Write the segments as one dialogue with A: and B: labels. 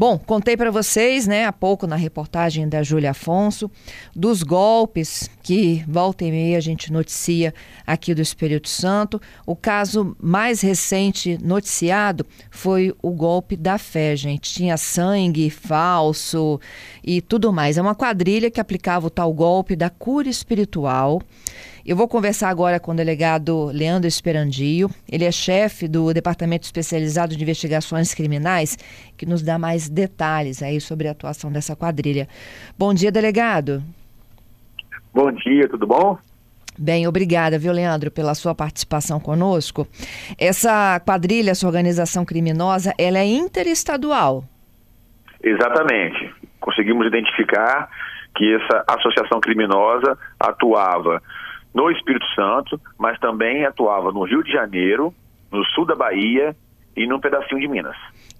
A: Bom, contei para vocês, né, há pouco na reportagem da Júlia Afonso, dos golpes que volta e meia a gente noticia aqui do Espírito Santo. O caso mais recente noticiado foi o golpe da fé, gente. Tinha sangue falso e tudo mais. É uma quadrilha que aplicava o tal golpe da cura espiritual. Eu vou conversar agora com o delegado Leandro Esperandio. Ele é chefe do Departamento Especializado de Investigações Criminais, que nos dá mais detalhes aí sobre a atuação dessa quadrilha. Bom dia, delegado.
B: Bom dia, tudo bom?
A: Bem, obrigada, viu, Leandro, pela sua participação conosco. Essa quadrilha, essa organização criminosa, ela é interestadual.
B: Exatamente. Conseguimos identificar que essa associação criminosa atuava no Espírito Santo, mas também atuava no Rio de Janeiro, no sul da Bahia e num pedacinho de Minas.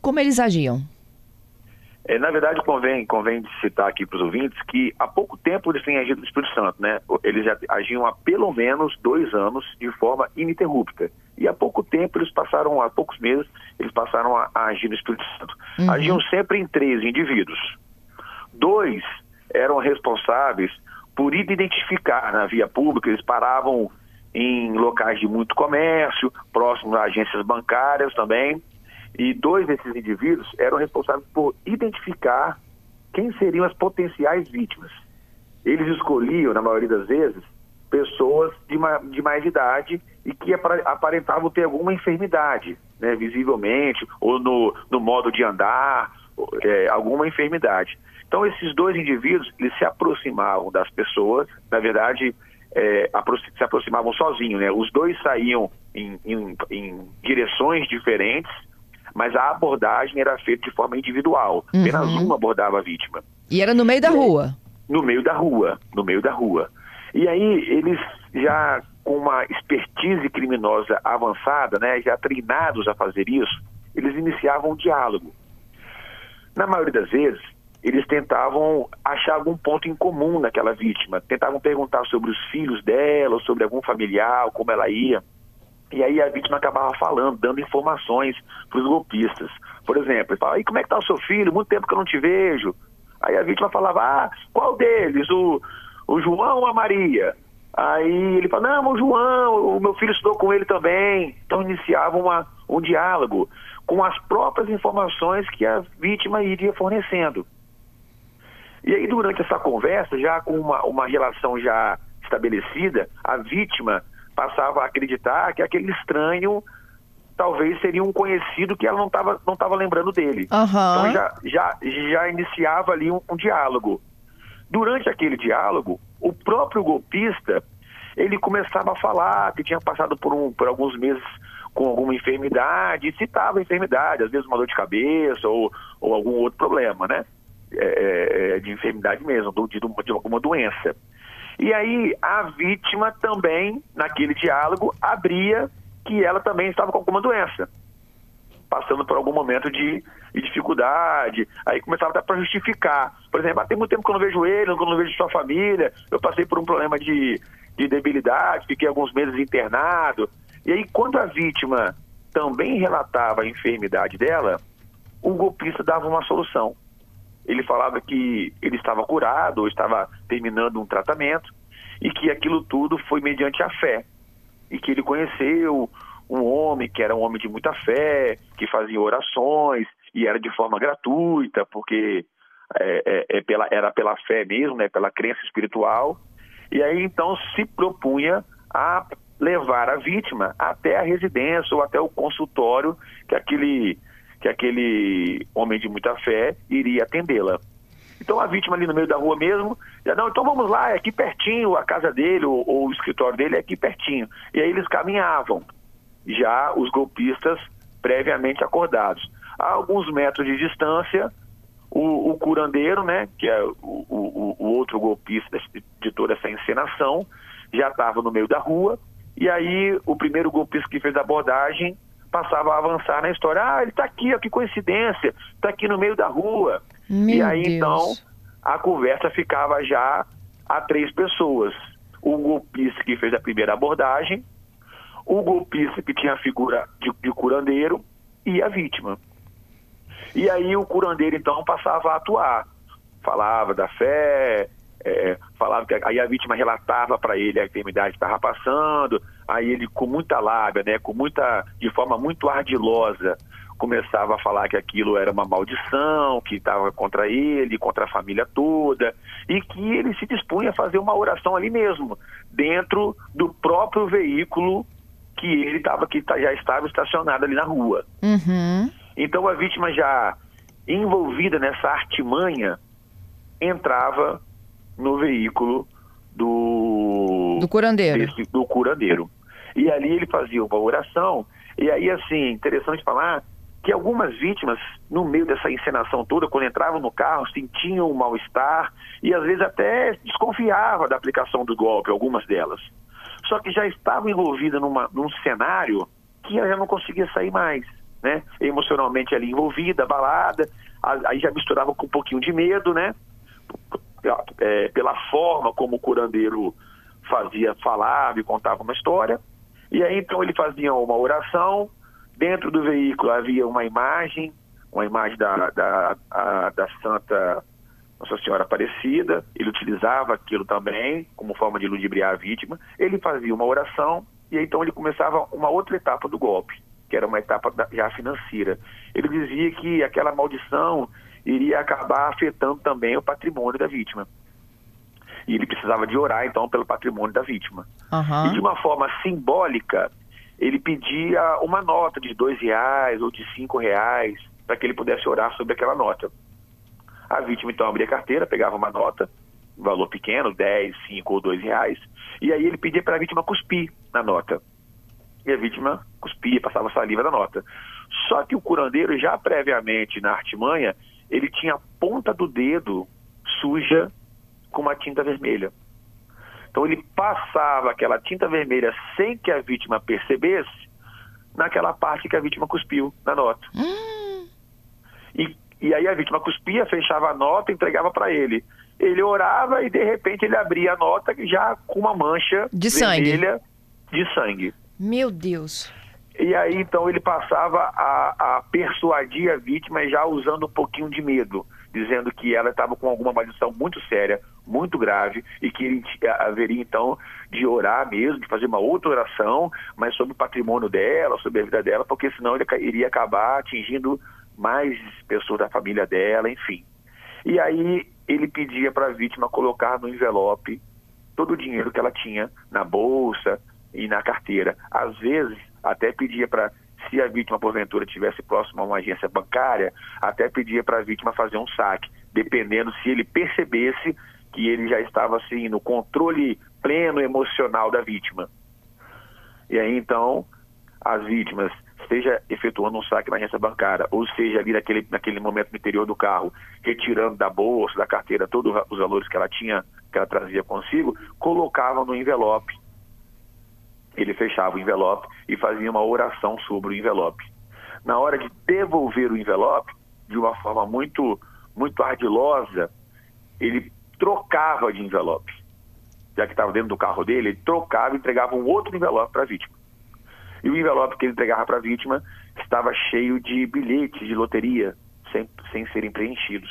A: Como eles agiam?
B: É, na verdade, convém, convém citar aqui para os ouvintes que há pouco tempo eles têm agido no Espírito Santo, né? Eles agiam há pelo menos dois anos de forma ininterrupta. E há pouco tempo eles passaram, há poucos meses, eles passaram a, a agir no Espírito Santo. Uhum. Agiam sempre em três indivíduos. Dois eram responsáveis por identificar na via pública, eles paravam em locais de muito comércio, próximos a agências bancárias também, e dois desses indivíduos eram responsáveis por identificar quem seriam as potenciais vítimas. Eles escolhiam, na maioria das vezes, pessoas de, ma de mais idade e que aparentavam ter alguma enfermidade, né, visivelmente, ou no, no modo de andar, é, alguma enfermidade. Então, esses dois indivíduos, eles se aproximavam das pessoas, na verdade, é, se aproximavam sozinhos, né? Os dois saíam em, em, em, direções diferentes, mas a abordagem era feita de forma individual. Uhum. Apenas uma abordava a vítima.
A: E era no meio da rua?
B: No meio da rua, no meio da rua. E aí, eles já com uma expertise criminosa avançada, né, já treinados a fazer isso, eles iniciavam um diálogo. Na maioria das vezes, eles tentavam achar algum ponto em comum naquela vítima, tentavam perguntar sobre os filhos dela, ou sobre algum familiar, como ela ia. E aí a vítima acabava falando, dando informações para os golpistas. Por exemplo, ele falava, e como é que está o seu filho? Muito tempo que eu não te vejo. Aí a vítima falava, ah, qual deles? O, o João ou a Maria? Aí ele fala, não, o João, o meu filho estudou com ele também. Então iniciava uma, um diálogo com as próprias informações que a vítima iria fornecendo. E aí, durante essa conversa, já com uma, uma relação já estabelecida, a vítima passava a acreditar que aquele estranho talvez seria um conhecido que ela não estava não tava lembrando dele.
A: Uhum.
B: Então já, já, já iniciava ali um, um diálogo. Durante aquele diálogo, o próprio golpista ele começava a falar que tinha passado por, um, por alguns meses com alguma enfermidade, citava a enfermidade, às vezes uma dor de cabeça ou, ou algum outro problema, né? É, é, é, de enfermidade mesmo, de, de alguma doença. E aí a vítima também, naquele diálogo, abria que ela também estava com alguma doença, passando por algum momento de, de dificuldade. Aí começava até para justificar. Por exemplo, ah, tem muito tempo que eu não vejo ele, que eu não vejo sua família, eu passei por um problema de, de debilidade, fiquei alguns meses internado. E aí, quando a vítima também relatava a enfermidade dela, o golpista dava uma solução ele falava que ele estava curado ou estava terminando um tratamento e que aquilo tudo foi mediante a fé e que ele conheceu um homem que era um homem de muita fé, que fazia orações e era de forma gratuita, porque é, é, é pela, era pela fé mesmo, né, pela crença espiritual. E aí então se propunha a levar a vítima até a residência ou até o consultório que aquele que aquele homem de muita fé iria atendê-la. Então a vítima ali no meio da rua mesmo, já não, então vamos lá, é aqui pertinho a casa dele ou, ou o escritório dele é aqui pertinho. E aí eles caminhavam, já os golpistas previamente acordados. A alguns metros de distância, o, o curandeiro, né, que é o, o, o outro golpista de toda essa encenação, já estava no meio da rua, e aí o primeiro golpista que fez a abordagem passava a avançar na história. Ah, ele está aqui, ó, que coincidência, está aqui no meio da rua.
A: Meu
B: e aí
A: Deus.
B: então a conversa ficava já a três pessoas. O golpista que fez a primeira abordagem, o golpista que tinha a figura de, de curandeiro e a vítima. E aí o curandeiro então passava a atuar. Falava da fé, é, falava que aí a vítima relatava para ele a enfermidade que estava passando, aí ele com muita lábia, né, com muita, de forma muito ardilosa, começava a falar que aquilo era uma maldição, que estava contra ele, contra a família toda, e que ele se dispunha a fazer uma oração ali mesmo, dentro do próprio veículo que ele estava, que tá, já estava estacionado ali na rua.
A: Uhum.
B: Então a vítima já envolvida nessa artimanha entrava no veículo do
A: Do curandeiro.
B: desse- do curandeiro. E ali ele fazia uma oração. E aí, assim, interessante falar que algumas vítimas, no meio dessa encenação toda, quando entravam no carro, sentiam um mal-estar e às vezes até desconfiavam da aplicação do golpe, algumas delas. Só que já estavam envolvidas numa, num cenário que ela já não conseguia sair mais, né? Emocionalmente ali envolvida, abalada, aí já misturava com um pouquinho de medo, né? É, pela forma como o curandeiro fazia, falava e contava uma história. E aí então ele fazia uma oração, dentro do veículo havia uma imagem, uma imagem da, da, a- da Santa Nossa Senhora Aparecida, ele utilizava aquilo também como forma de ludibriar a vítima, ele fazia uma oração e aí, então ele começava uma outra etapa do golpe, que era uma etapa da- já financeira. Ele dizia que aquela maldição iria acabar afetando também o patrimônio da vítima. E ele precisava de orar, então, pelo patrimônio da vítima.
A: Aham.
B: E de uma forma simbólica, ele pedia uma nota de dois reais ou de cinco reais para que ele pudesse orar sobre aquela nota. A vítima então abria a carteira, pegava uma nota, um valor pequeno, 10, 5 ou 2 reais, e aí ele pedia para a vítima cuspir na nota. E a vítima cuspia, passava saliva na nota. Só que o curandeiro, já previamente na artimanha, ele tinha a ponta do dedo suja com uma tinta vermelha. Então ele passava aquela tinta vermelha sem que a vítima percebesse naquela parte que a vítima cuspiu na nota. E, e aí a vítima cuspia, fechava a nota e entregava para ele. Ele orava e de repente ele abria a nota já com uma mancha
A: De sangue.
B: vermelha de sangue.
A: Meu Deus.
B: E aí então ele passava a, a persuadir a vítima já usando um pouquinho de medo, dizendo que ela estava com alguma maldição muito séria, muito grave, e que ele haveria então de orar mesmo, de fazer uma outra oração, mas sobre o patrimônio dela, sobre a vida dela, porque senão ele iria acabar atingindo mais pessoas da família dela, enfim. E aí ele pedia para a vítima colocar no envelope todo o dinheiro que ela tinha na bolsa e na carteira. Às vezes, até pedia para, se a vítima porventura estivesse próxima a uma agência bancária, até pedia para a vítima fazer um saque, dependendo se ele percebesse que ele já estava assim no controle pleno emocional da vítima. E aí então, as vítimas, seja efetuando um saque na agência bancária, ou seja ali naquele, naquele momento no interior do carro, retirando da bolsa, da carteira, todos os valores que ela tinha, que ela trazia consigo, colocavam no envelope. Ele fechava o envelope e fazia uma oração sobre o envelope. Na hora de devolver o envelope, de uma forma muito, muito ardilosa, ele trocava de envelope. Já que estava dentro do carro dele, ele trocava e entregava um outro envelope para a vítima. E o envelope que ele entregava para a vítima estava cheio de bilhetes de loteria, sem, sem serem preenchidos.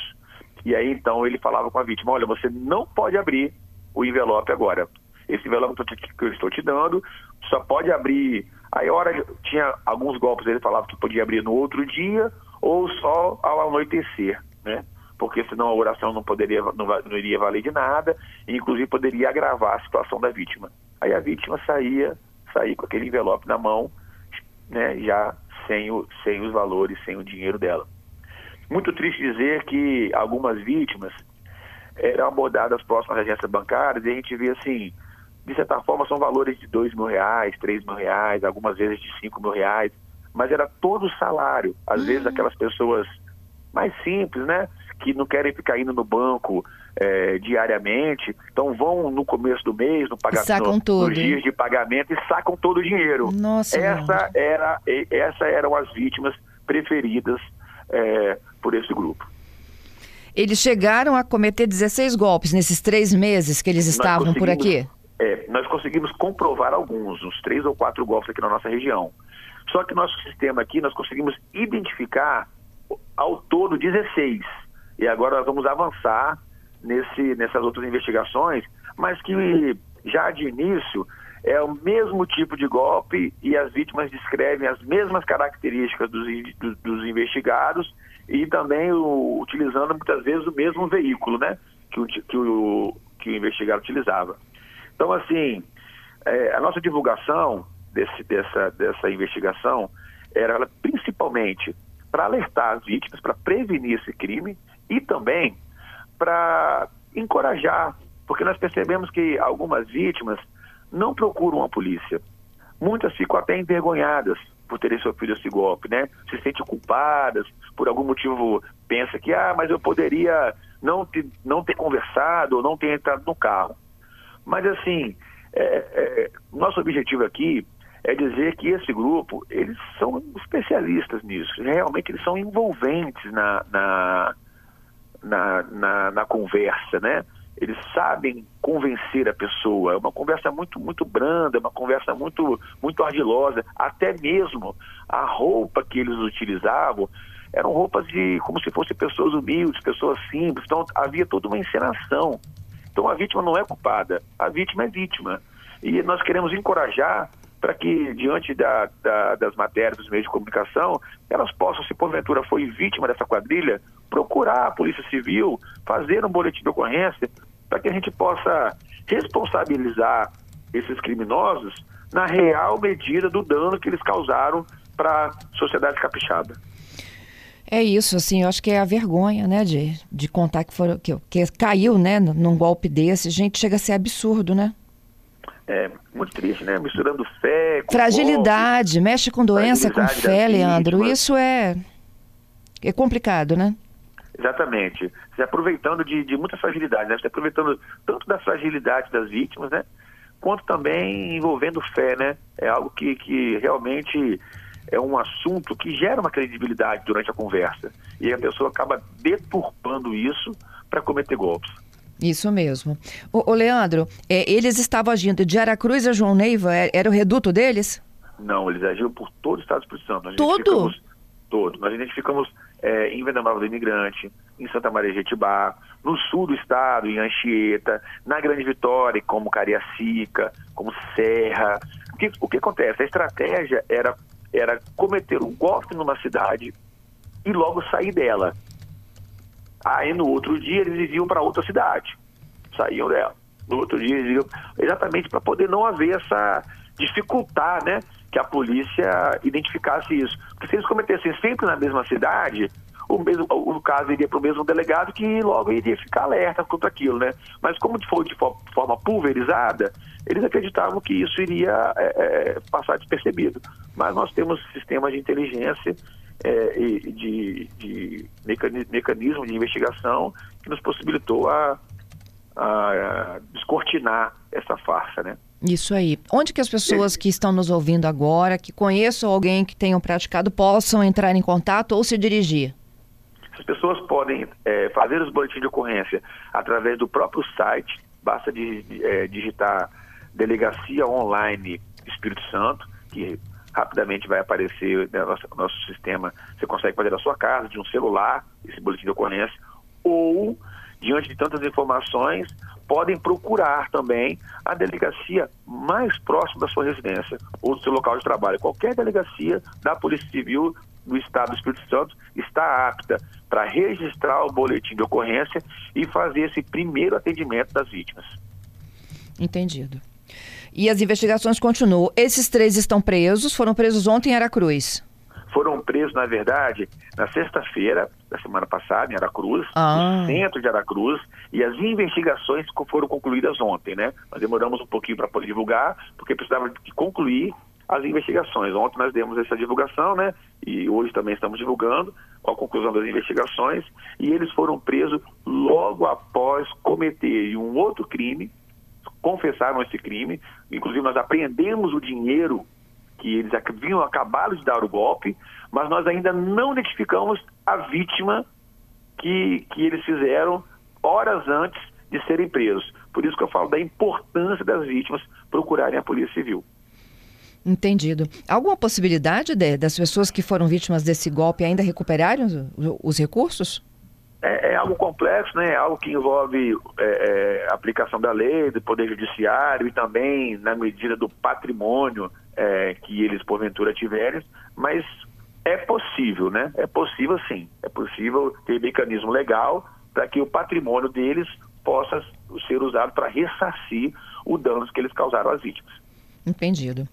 B: E aí então ele falava com a vítima: Olha, você não pode abrir o envelope agora. Esse envelope que eu estou te dando só pode abrir. Aí, hora tinha alguns golpes, ele falava que podia abrir no outro dia ou só ao anoitecer, né? Porque senão a oração não poderia, não, não iria valer de nada, e inclusive poderia agravar a situação da vítima. Aí a vítima saía, saía com aquele envelope na mão, né? Já sem, o, sem os valores, sem o dinheiro dela. Muito triste dizer que algumas vítimas eram abordadas próximas à agência bancária e a gente vê assim, de certa forma são valores de dois mil reais, três mil reais, algumas vezes de cinco mil reais, mas era todo o salário. Às vezes aquelas pessoas mais simples, né? Que não querem ficar indo no banco eh, diariamente, então vão no começo do mês, no pagamento,
A: tudo.
B: nos dias de pagamento e sacam todo o dinheiro.
A: Nossa,
B: Essa era, essa eram as vítimas preferidas eh, por esse grupo.
A: Eles chegaram a cometer 16 golpes nesses três meses que eles estavam por aqui?
B: É, nós conseguimos comprovar alguns, uns três ou quatro golpes aqui na nossa região. Só que nosso sistema aqui, nós conseguimos identificar ao todo 16. E agora nós vamos avançar nesse, nessas outras investigações, mas que já de início é o mesmo tipo de golpe e as vítimas descrevem as mesmas características dos, dos, dos investigados e também o, utilizando muitas vezes o mesmo veículo, né, que o, que o, que o investigado utilizava. Então, assim, é, a nossa divulgação desse, dessa, dessa investigação era principalmente para alertar as vítimas, para prevenir esse crime e também para encorajar, porque nós percebemos que algumas vítimas não procuram a polícia. Muitas ficam até envergonhadas por terem sofrido esse golpe, né? Se sentem culpadas, por algum motivo pensa que, ah, mas eu poderia não ter, não ter conversado ou não ter entrado no carro. Mas assim, é, é, nosso objetivo aqui é dizer que esse grupo, eles são especialistas nisso. Realmente eles são envolventes na, na, na, na, na conversa, né? Eles sabem convencer a pessoa. É uma conversa muito, muito branda, uma conversa muito, muito ardilosa. Até mesmo a roupa que eles utilizavam eram roupas de como se fossem pessoas humildes, pessoas simples. Então havia toda uma encenação. Então a vítima não é culpada, a vítima é vítima. E nós queremos encorajar para que, diante da, da, das matérias dos meios de comunicação, elas possam, se porventura foi vítima dessa quadrilha, procurar a Polícia Civil, fazer um boletim de ocorrência, para que a gente possa responsabilizar esses criminosos na real medida do dano que eles causaram para a sociedade capixaba.
A: É isso, assim, eu acho que é a vergonha, né, de, de contar que, foram, que, que caiu, né, num golpe desse. Gente, chega a ser absurdo, né?
B: É muito triste, né? Misturando fé com
A: Fragilidade, golpe, mexe com doença, com fé, Leandro. Isso é, é complicado, né?
B: Exatamente. Se aproveitando de, de muitas fragilidades, né? Se aproveitando tanto da fragilidade das vítimas, né? Quanto também envolvendo fé, né? É algo que, que realmente é um assunto que gera uma credibilidade durante a conversa. E a pessoa acaba deturpando isso para cometer golpes.
A: Isso mesmo. O, o Leandro, é, eles estavam agindo de Aracruz a João Neiva, é, era o reduto deles?
B: Não, eles agiram por todo o Estado do Espírito Santo.
A: Nós todo?
B: Todo. Nós identificamos é, em Vendaval do Imigrante, em Santa Maria de Jetibá, no sul do estado, em Anchieta, na Grande Vitória, como Cariacica, como Serra. O que, o que acontece? A estratégia era era cometer um golpe numa cidade e logo sair dela. Aí no outro dia eles iam para outra cidade, saíam dela. No outro dia eles iam, exatamente para poder não haver essa dificultar, né, que a polícia identificasse isso. Porque se eles cometessem sempre na mesma cidade, o, mesmo, o caso iria para o mesmo delegado que logo iria ficar alerta contra aquilo, né? Mas como foi de forma pulverizada, eles acreditavam que isso iria é, é, passar despercebido. Mas nós temos sistemas de inteligência é, e de, de mecanismo de investigação que nos possibilitou a, a descortinar essa farsa, né?
A: Isso aí. Onde que as pessoas que estão nos ouvindo agora, que conheçam alguém que tenham praticado, possam entrar em contato ou se dirigir?
B: As pessoas podem é, fazer os boletins de ocorrência através do próprio site, basta de, de, é, digitar Delegacia Online Espírito Santo, que rapidamente vai aparecer no nosso, no nosso sistema. Você consegue fazer da sua casa, de um celular, esse boletim de ocorrência, ou, diante de tantas informações, podem procurar também a delegacia mais próxima da sua residência ou do seu local de trabalho. Qualquer delegacia da Polícia Civil do Estado do Espírito Santo está apta para registrar o boletim de ocorrência e fazer esse primeiro atendimento das vítimas.
A: Entendido. E as investigações continuam. Esses três estão presos, foram presos ontem em Aracruz.
B: Foram presos, na verdade, na sexta-feira da semana passada, em Aracruz,
A: ah.
B: no centro de Aracruz, e as investigações foram concluídas ontem, né? Nós demoramos um pouquinho para poder divulgar, porque precisava de concluir as investigações. Ontem nós demos essa divulgação, né? E hoje também estamos divulgando com a conclusão das investigações. E eles foram presos logo após cometerem um outro crime, confessaram esse crime. Inclusive nós apreendemos o dinheiro que eles haviam acabado de dar o golpe, mas nós ainda não identificamos a vítima que, que eles fizeram horas antes de serem presos. Por isso que eu falo da importância das vítimas procurarem a Polícia Civil.
A: Entendido. Alguma possibilidade de, das pessoas que foram vítimas desse golpe ainda recuperarem os, os recursos?
B: É, é, algo complexo, né? É algo que envolve é, é, aplicação da lei, do Poder Judiciário e também na medida do patrimônio é, que eles porventura tiverem, mas é possível, né? É possível sim. É possível ter mecanismo legal para que o patrimônio deles possa ser usado para ressarcir o danos que eles causaram às vítimas.
A: Entendido.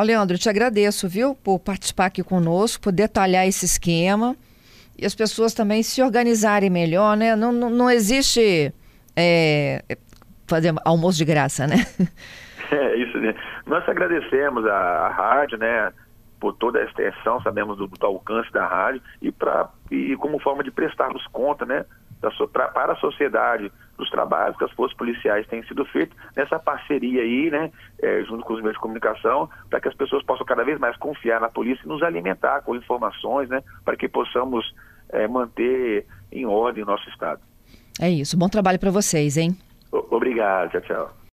A: Ó, Leandro, te agradeço, viu, por participar aqui conosco, por detalhar esse esquema e as pessoas também se organizarem melhor, né? Não, não, não existe é, fazer almoço de graça, né?
B: É isso, né? Nós agradecemos a, a rádio, né? por toda a extensão, sabemos do, do alcance da rádio e, pra, e como forma de prestarmos conta né, da, pra, para a sociedade dos trabalhos que as forças policiais têm sido feitos nessa parceria aí, né, é, junto com os meios de comunicação, para que as pessoas possam cada vez mais confiar na polícia e nos alimentar com informações, né, para que possamos é, manter em ordem o nosso Estado.
A: É isso. Bom trabalho para vocês, hein?
B: O, obrigado. Tchau, tchau.